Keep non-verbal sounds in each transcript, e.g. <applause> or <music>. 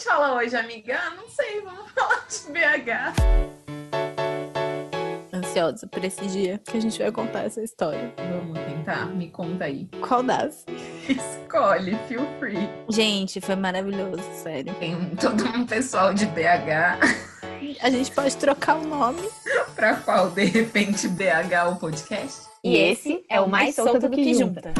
gente fala hoje, amiga? Ah, não sei, vamos <laughs> falar de BH. Ansiosa por esse dia que a gente vai contar essa história. Vamos tentar, me conta aí. Qual das? <laughs> Escolhe, feel free. Gente, foi maravilhoso, sério. Tem um- todo um pessoal de BH. A gente pode trocar o nome. <laughs> pra qual, de repente, BH o podcast? E esse é o Mais Solta do Que Junta.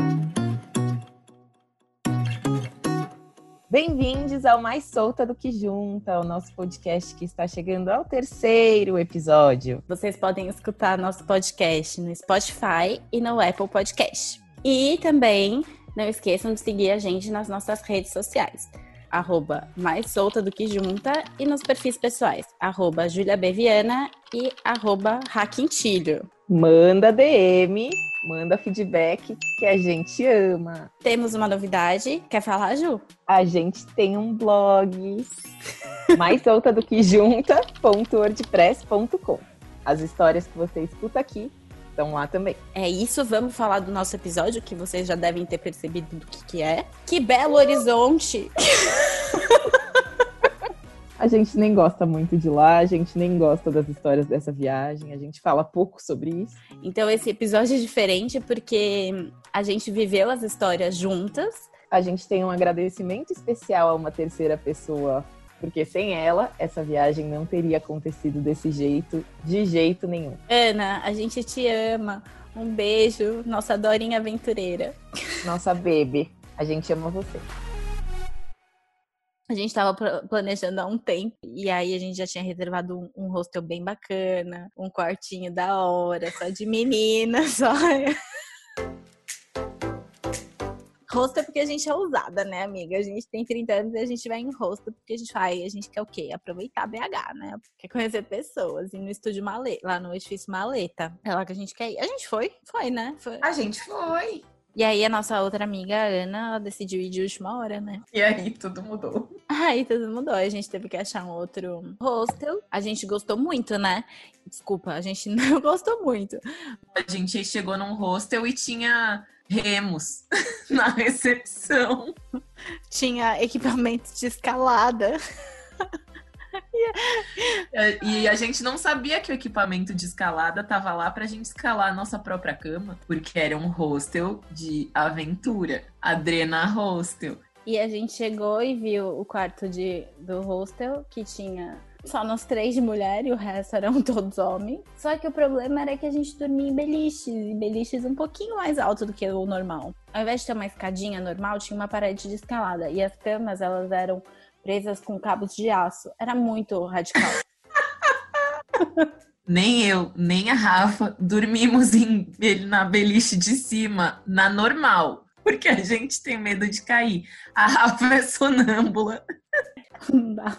Bem-vindos ao Mais Solta do Que Junta, o nosso podcast que está chegando ao terceiro episódio. Vocês podem escutar nosso podcast no Spotify e no Apple Podcast. E também não esqueçam de seguir a gente nas nossas redes sociais. Arroba mais solta do que junta e nos perfis pessoais. Arroba Beviana e arroba Raquintilho. Manda DM, manda feedback que a gente ama. Temos uma novidade. Quer falar, Ju? A gente tem um blog, <laughs> mais solta do que junta.wordpress.com. As histórias que você escuta aqui estão lá também. É isso, vamos falar do nosso episódio, que vocês já devem ter percebido do que, que é. Que Belo Horizonte! <laughs> A gente nem gosta muito de lá, a gente nem gosta das histórias dessa viagem, a gente fala pouco sobre isso. Então esse episódio é diferente porque a gente viveu as histórias juntas. A gente tem um agradecimento especial a uma terceira pessoa, porque sem ela, essa viagem não teria acontecido desse jeito, de jeito nenhum. Ana, a gente te ama. Um beijo, nossa Dorinha aventureira. Nossa bebê, a gente ama você. A gente tava pla- planejando há um tempo e aí a gente já tinha reservado um, um hostel bem bacana, um quartinho da hora, só de meninas, <laughs> só. Hostel porque a gente é ousada, né, amiga? A gente tem 30 anos e a gente vai em hostel porque a gente vai, a gente quer o quê? Aproveitar BH, né? Quer conhecer pessoas. E no estúdio Maleta, lá no edifício Maleta. É lá que a gente quer ir. A gente foi? Foi, né? Foi. A gente foi. E aí a nossa outra amiga, a Ana, ela decidiu ir de última hora, né? E aí, tudo mudou. <laughs> Aí tudo mudou. A gente teve que achar um outro hostel. A gente gostou muito, né? Desculpa, a gente <laughs> não gostou muito. A gente chegou num hostel e tinha remos <laughs> na recepção. Tinha equipamento de escalada. E a gente não sabia que o equipamento de escalada tava lá pra gente escalar a nossa própria cama, porque era um hostel de aventura. Adrena Hostel. E a gente chegou e viu o quarto de, do hostel, que tinha só nós três de mulher e o resto eram <laughs> todos homens. Só que o problema era que a gente dormia em beliches, e beliches um pouquinho mais alto do que o normal. Ao invés de ter uma escadinha normal, tinha uma parede de escalada. E as camas, elas eram presas com cabos de aço. Era muito radical. <laughs> Nem eu, nem a Rafa dormimos em, na beliche de cima, na normal. Porque a gente tem medo de cair. A Rafa é sonâmbula. Não dá.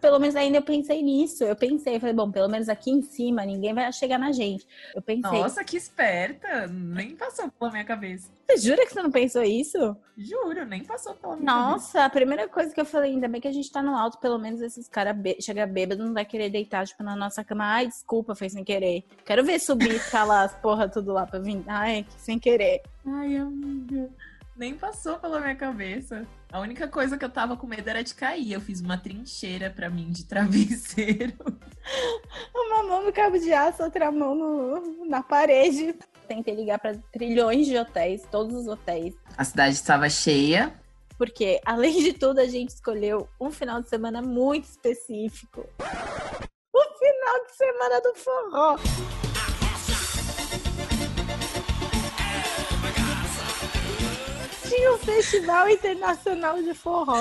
Pelo menos ainda eu pensei nisso. Eu pensei, falei, bom, pelo menos aqui em cima ninguém vai chegar na gente. Eu pensei, Nossa, que esperta! Nem passou pela minha cabeça. você jura que você não pensou isso? Juro, nem passou pela minha cabeça. Nossa, a primeira coisa que eu falei, ainda bem que a gente tá no alto, pelo menos esses caras be chega bêbado não vai querer deitar, tipo, na nossa cama. Ai, desculpa, foi sem querer. Quero ver subir, escalar as porra tudo lá pra vir. Ai, sem querer. Ai, amiga. Nem passou pela minha cabeça. A única coisa que eu tava com medo era de cair. Eu fiz uma trincheira pra mim de <laughs> travesseiro. Uma mão no cabo de aço, outra mão no, na parede. Tentei ligar pra trilhões de hotéis, todos os hotéis. A cidade estava cheia. Porque, além de tudo, a gente escolheu um final de semana muito específico. O final de semana do forró. Tinha um festival internacional de forró.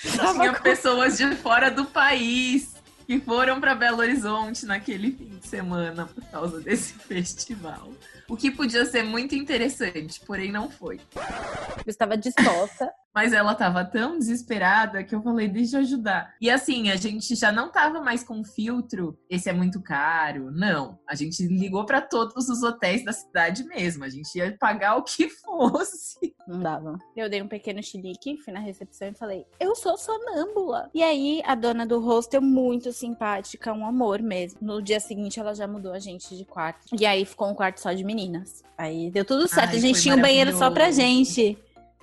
Tinha com- pessoas de fora do país que foram pra Belo Horizonte naquele fim de semana por causa desse <laughs> festival. O que podia ser muito interessante, porém não foi. Eu estava disposta. Mas ela tava tão desesperada que eu falei, deixa eu ajudar. E assim, a gente já não tava mais com filtro, esse é muito caro. Não, a gente ligou pra todos os hotéis da cidade mesmo. A gente ia pagar o que <laughs> fosse. Não dava. Eu dei um pequeno chilique, fui na recepção e falei, eu sou sonâmbula. E aí, a dona do hostel, muito simpática, um amor mesmo. No dia seguinte, ela já mudou a gente de quarto. E aí, ficou um quarto só de meninas. Aí, deu tudo certo. Ai, a gente tinha um banheiro só pra gente.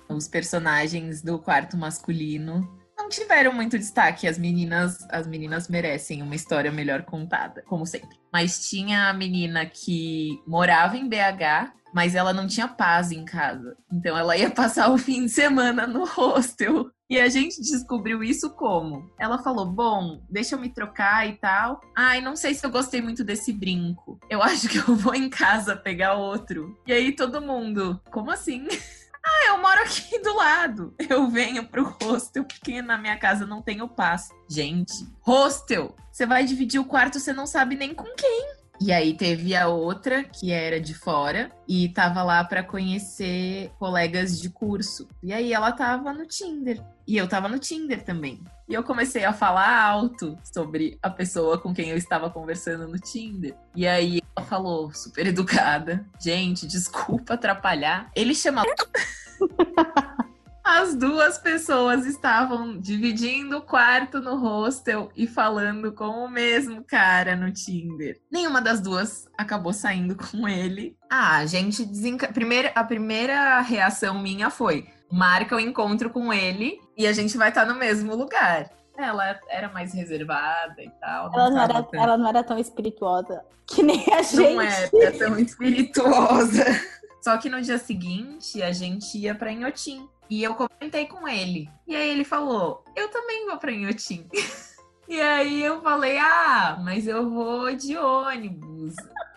Os personagens do quarto masculino não tiveram muito destaque. As meninas, as meninas merecem uma história melhor contada, como sempre. Mas tinha a menina que morava em BH, mas ela não tinha paz em casa. Então ela ia passar o <laughs> fim de semana no hostel. E a gente descobriu isso como? Ela falou: Bom, deixa eu me trocar e tal. Ai, não sei se eu gostei muito desse brinco. Eu <laughs> acho que eu vou em casa pegar outro. E aí todo mundo, como assim? <laughs> Ah, eu moro aqui do lado. Eu venho pro hostel porque na minha casa não tenho paz. Gente, hostel! Você vai dividir o quarto, você não sabe nem com quem. E aí teve a outra que era de fora e tava lá para conhecer colegas de curso. E aí ela tava no Tinder e eu tava no Tinder também. E eu comecei a falar alto sobre a pessoa com quem eu estava conversando no Tinder. E aí ela falou, super educada: "Gente, desculpa atrapalhar. Ele chama <laughs> As duas pessoas estavam dividindo o quarto no hostel e falando com o mesmo cara no Tinder. Nenhuma das duas acabou saindo com ele. Ah, a gente desenca... Primeira, a primeira reação minha foi: marca o encontro com ele e a gente vai estar no mesmo lugar. Ela era mais reservada e tal. Ela não, era, tão... ela não era tão espirituosa que nem a gente. Não era tão espirituosa. <laughs> Só que no dia seguinte a gente ia pra Inhotim. E eu comentei com ele. E aí ele falou: Eu também vou pra Inhotim. <laughs> e aí eu falei: Ah, mas eu vou de ônibus.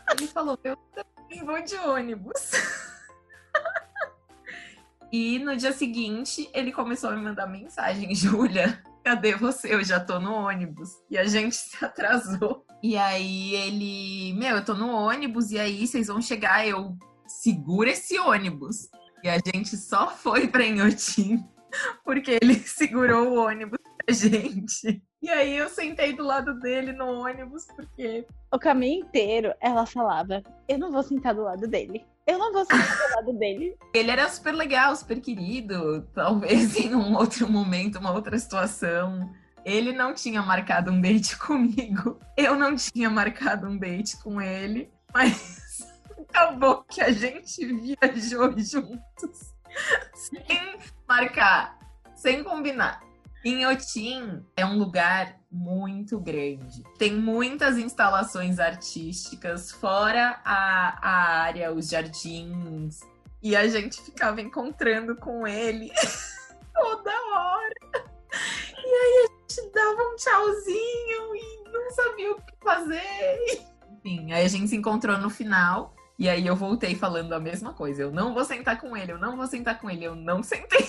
Ele falou: Eu também vou de ônibus. <laughs> e no dia seguinte ele começou a me mandar mensagem: <laughs> Júlia, cadê você? Eu já tô no ônibus. E a gente se atrasou. E aí ele: Meu, eu tô no ônibus e aí vocês vão chegar. Eu segura esse ônibus. E a gente só foi para Inhotim porque ele <laughs> segurou o ônibus pra gente. E aí eu sentei do lado dele no ônibus porque o caminho inteiro ela falava: "Eu não vou sentar do lado dele. Eu não vou sentar do lado dele". <laughs> Ele era super legal, super querido, talvez em um outro momento, uma outra situação. Ele não tinha marcado um date <laughs> comigo. Eu não tinha marcado um date com ele, mas acabou que a gente viajou juntos sem marcar, sem combinar. Inhotim é um lugar muito grande. Tem muitas instalações artísticas, fora a, a área, os jardins. E a gente ficava encontrando com ele <laughs> toda hora. E aí a gente dava um tchauzinho e não sabia o que fazer. Enfim, aí a gente se encontrou no final. E aí eu voltei falando a mesma coisa. Eu não vou sentar com ele, eu não vou sentar com ele, eu não sentei.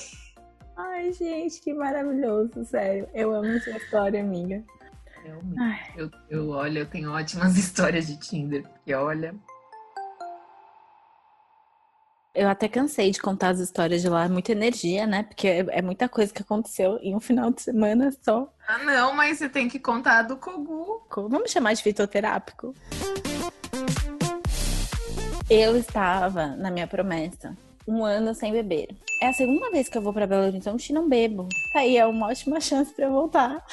Ai, gente, que maravilhoso, sério. Eu amo essa história, amiga. Eu, eu, eu, olha, eu tenho ótimas <laughs> histórias de Tinder, porque olha. Eu até cansei de contar as histórias de lá, muita energia, né? Porque é, é muita coisa que aconteceu em um final de semana só. Ah, não, mas você tem que contar do Kogu. Vamos chamar de fitoterápico. Eu estava na minha promessa um ano sem beber. É a segunda vez que eu vou para Belo Horizonte e não bebo. Tá aí, é uma ótima chance para voltar.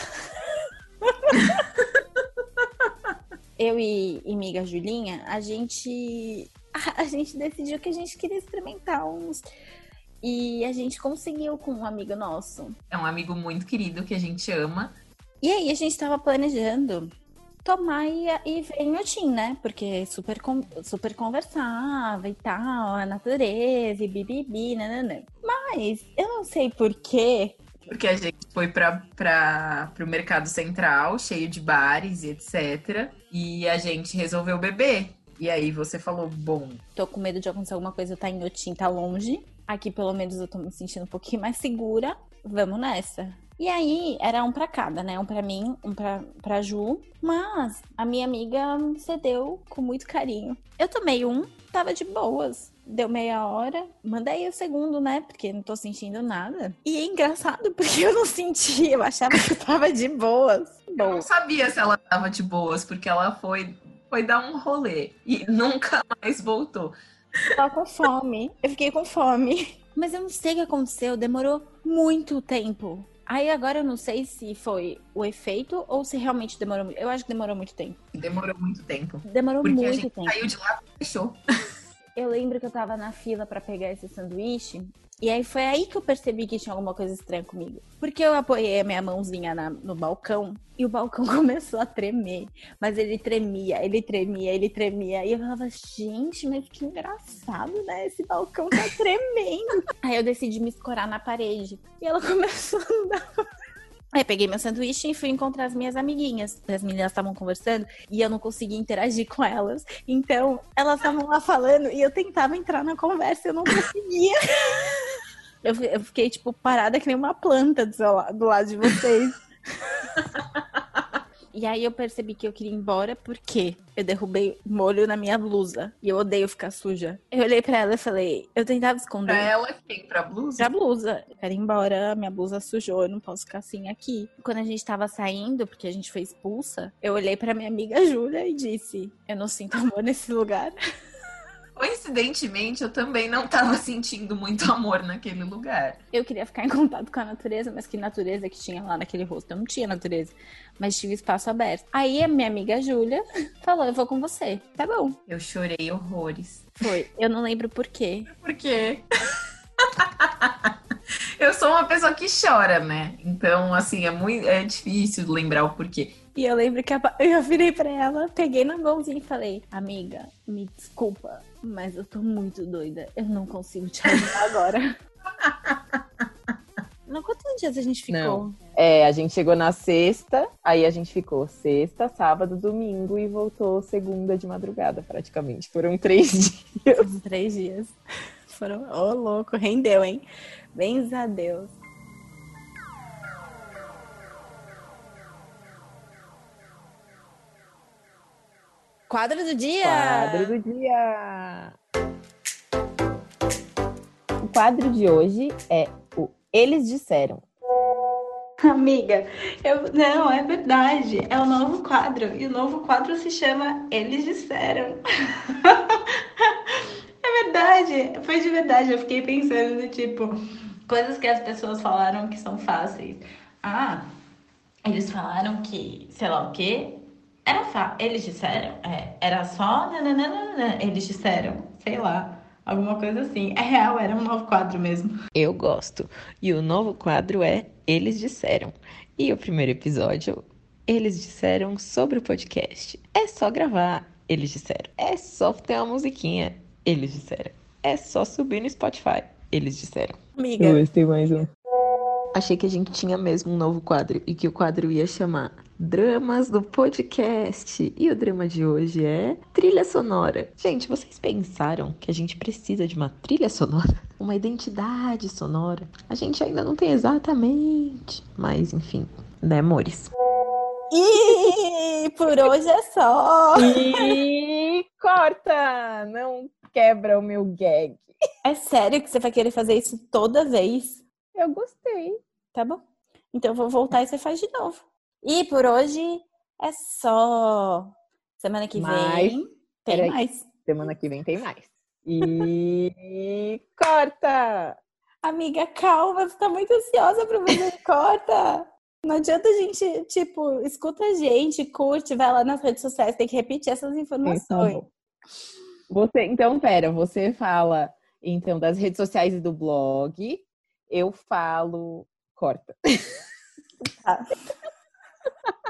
<laughs> eu e, e amiga Julinha, a gente a, a gente decidiu que a gente queria experimentar uns e a gente conseguiu com um amigo nosso. É um amigo muito querido que a gente ama. E aí a gente tava planejando tomar e, e ver em Otim, né? Porque super, super conversava e tal, a natureza e bibibi, né? Mas eu não sei porquê. Porque a gente foi para o mercado central, cheio de bares e etc. E a gente resolveu beber. E aí você falou, bom. Tô com medo de acontecer alguma coisa, tá em Otim, tá longe. Aqui pelo menos eu tô me sentindo um pouquinho mais segura. Vamos nessa. E aí, era um para cada, né? Um para mim, um pra, pra Ju. Mas a minha amiga cedeu com muito carinho. Eu tomei um, tava de boas. Deu meia hora, mandei o segundo, né? Porque não tô sentindo nada. E é engraçado, <laughs> porque eu não senti, eu achava que eu tava de boas. Eu não sabia se ela tava de boas, porque ela foi, foi dar um rolê e nunca mais voltou. Tava com fome. Eu fiquei com fome. <laughs> Mas eu não sei o que aconteceu, demorou muito tempo Aí agora eu não sei se foi o efeito ou se realmente demorou muito. Eu acho que demorou muito tempo. Demorou muito tempo. Demorou Porque muito a gente tempo. Saiu de lá e fechou. Eu lembro que eu tava na fila para pegar esse sanduíche E aí foi aí que eu percebi que tinha alguma coisa estranha comigo. Porque eu apoiei a minha mãozinha na, no balcão e o balcão <laughs> começou a tremer. Mas ele tremia, ele tremia, ele tremia. E eu falava, gente, mas que engraçado, né? Esse balcão tá <laughs> tremendo. aí eu decidi me escorar na parede. E ela <laughs> começou a andar Aí peguei meu sanduíche e fui encontrar as minhas amiguinhas. As meninas estavam conversando e eu não conseguia interagir com elas. Então, elas estavam lá falando e eu tentava entrar na conversa e eu não conseguia. Eu, eu, fiquei, tipo, parada que nem uma planta do, seu, do lado de vocês. <laughs> E aí eu percebi que eu queria ir embora porque eu derrubei molho na minha blusa. E eu odeio ficar suja. Eu olhei pra ela e falei, eu tentava esconder. Pra ela quem? Pra blusa? Pra blusa. Eu quero ir embora, minha blusa sujou, eu não posso ficar assim aqui. Quando a gente tava saindo, porque a gente foi expulsa, eu olhei pra minha amiga Júlia e disse, eu não sinto amor nesse lugar. <laughs> Coincidentemente, eu também não estava sentindo muito amor naquele lugar. Eu queria ficar em contato com a natureza, mas que natureza que tinha lá naquele rosto? Eu não tinha natureza, mas tinha espaço aberto. Aí a minha amiga Júlia <laughs> falou: Eu vou com você. Tá bom. Eu chorei horrores. Foi. Eu não lembro por quê. Por quê? <laughs> eu sou uma pessoa que chora, né? Então, assim, é muito é difícil lembrar o porquê. E eu lembro que eu virei para ela, peguei na mãozinha e falei: Amiga, me desculpa, mas eu tô muito doida. Eu não consigo te ajudar <laughs> agora. Não, quantos dias a gente ficou? Não. É, a gente chegou na sexta, aí a gente ficou sexta, sábado, domingo e voltou segunda de madrugada, praticamente. Foram três <laughs> dias. Foram três dias. Foram, ô oh, louco, rendeu, hein? Bens a Deus. Quadro do dia! Quadro do dia! O quadro de hoje é o Eles Disseram. Amiga, eu não, é verdade. É o novo quadro. E o novo quadro se chama Eles Disseram. <laughs> verdade. Foi de verdade. Eu fiquei pensando tipo, coisas que as pessoas falaram que são fáceis. Ah, eles falaram que, sei lá o quê, era fa... Eles disseram, é, era só. Nananana. Eles disseram, sei lá, alguma coisa assim. É real, era um novo quadro mesmo. Eu gosto. E o novo quadro é Eles Disseram. E o primeiro episódio, eles disseram sobre o podcast. É só gravar, eles disseram. É só ter uma musiquinha, eles disseram. É só subir no Spotify, eles disseram. Amiga. Eu gostei mais um. Achei que a gente tinha mesmo um novo quadro e que o quadro ia chamar Dramas do Podcast. E o drama de hoje é trilha sonora. Gente, vocês pensaram que a gente precisa de uma trilha sonora? <laughs> Uma identidade sonora? A gente ainda não tem exatamente, mas enfim, né, amores? E por hoje é só. E corta! Não quebra o meu gag. É sério que você vai querer fazer isso toda vez? Eu gostei. Tá bom. Então eu vou voltar e você faz de novo. E por hoje é só. Semana que vem tem Peraí. mais. Semana que vem tem mais. E <laughs> corta! Amiga, calma, você tá muito ansiosa pra fazer <laughs> corta. Não adianta a gente, tipo, escuta a gente, curte, vai lá nas redes sociais, tem que repetir essas informações. Então, você, então, pera, você fala então das redes sociais e do blog, eu falo, corta. Tá. <laughs>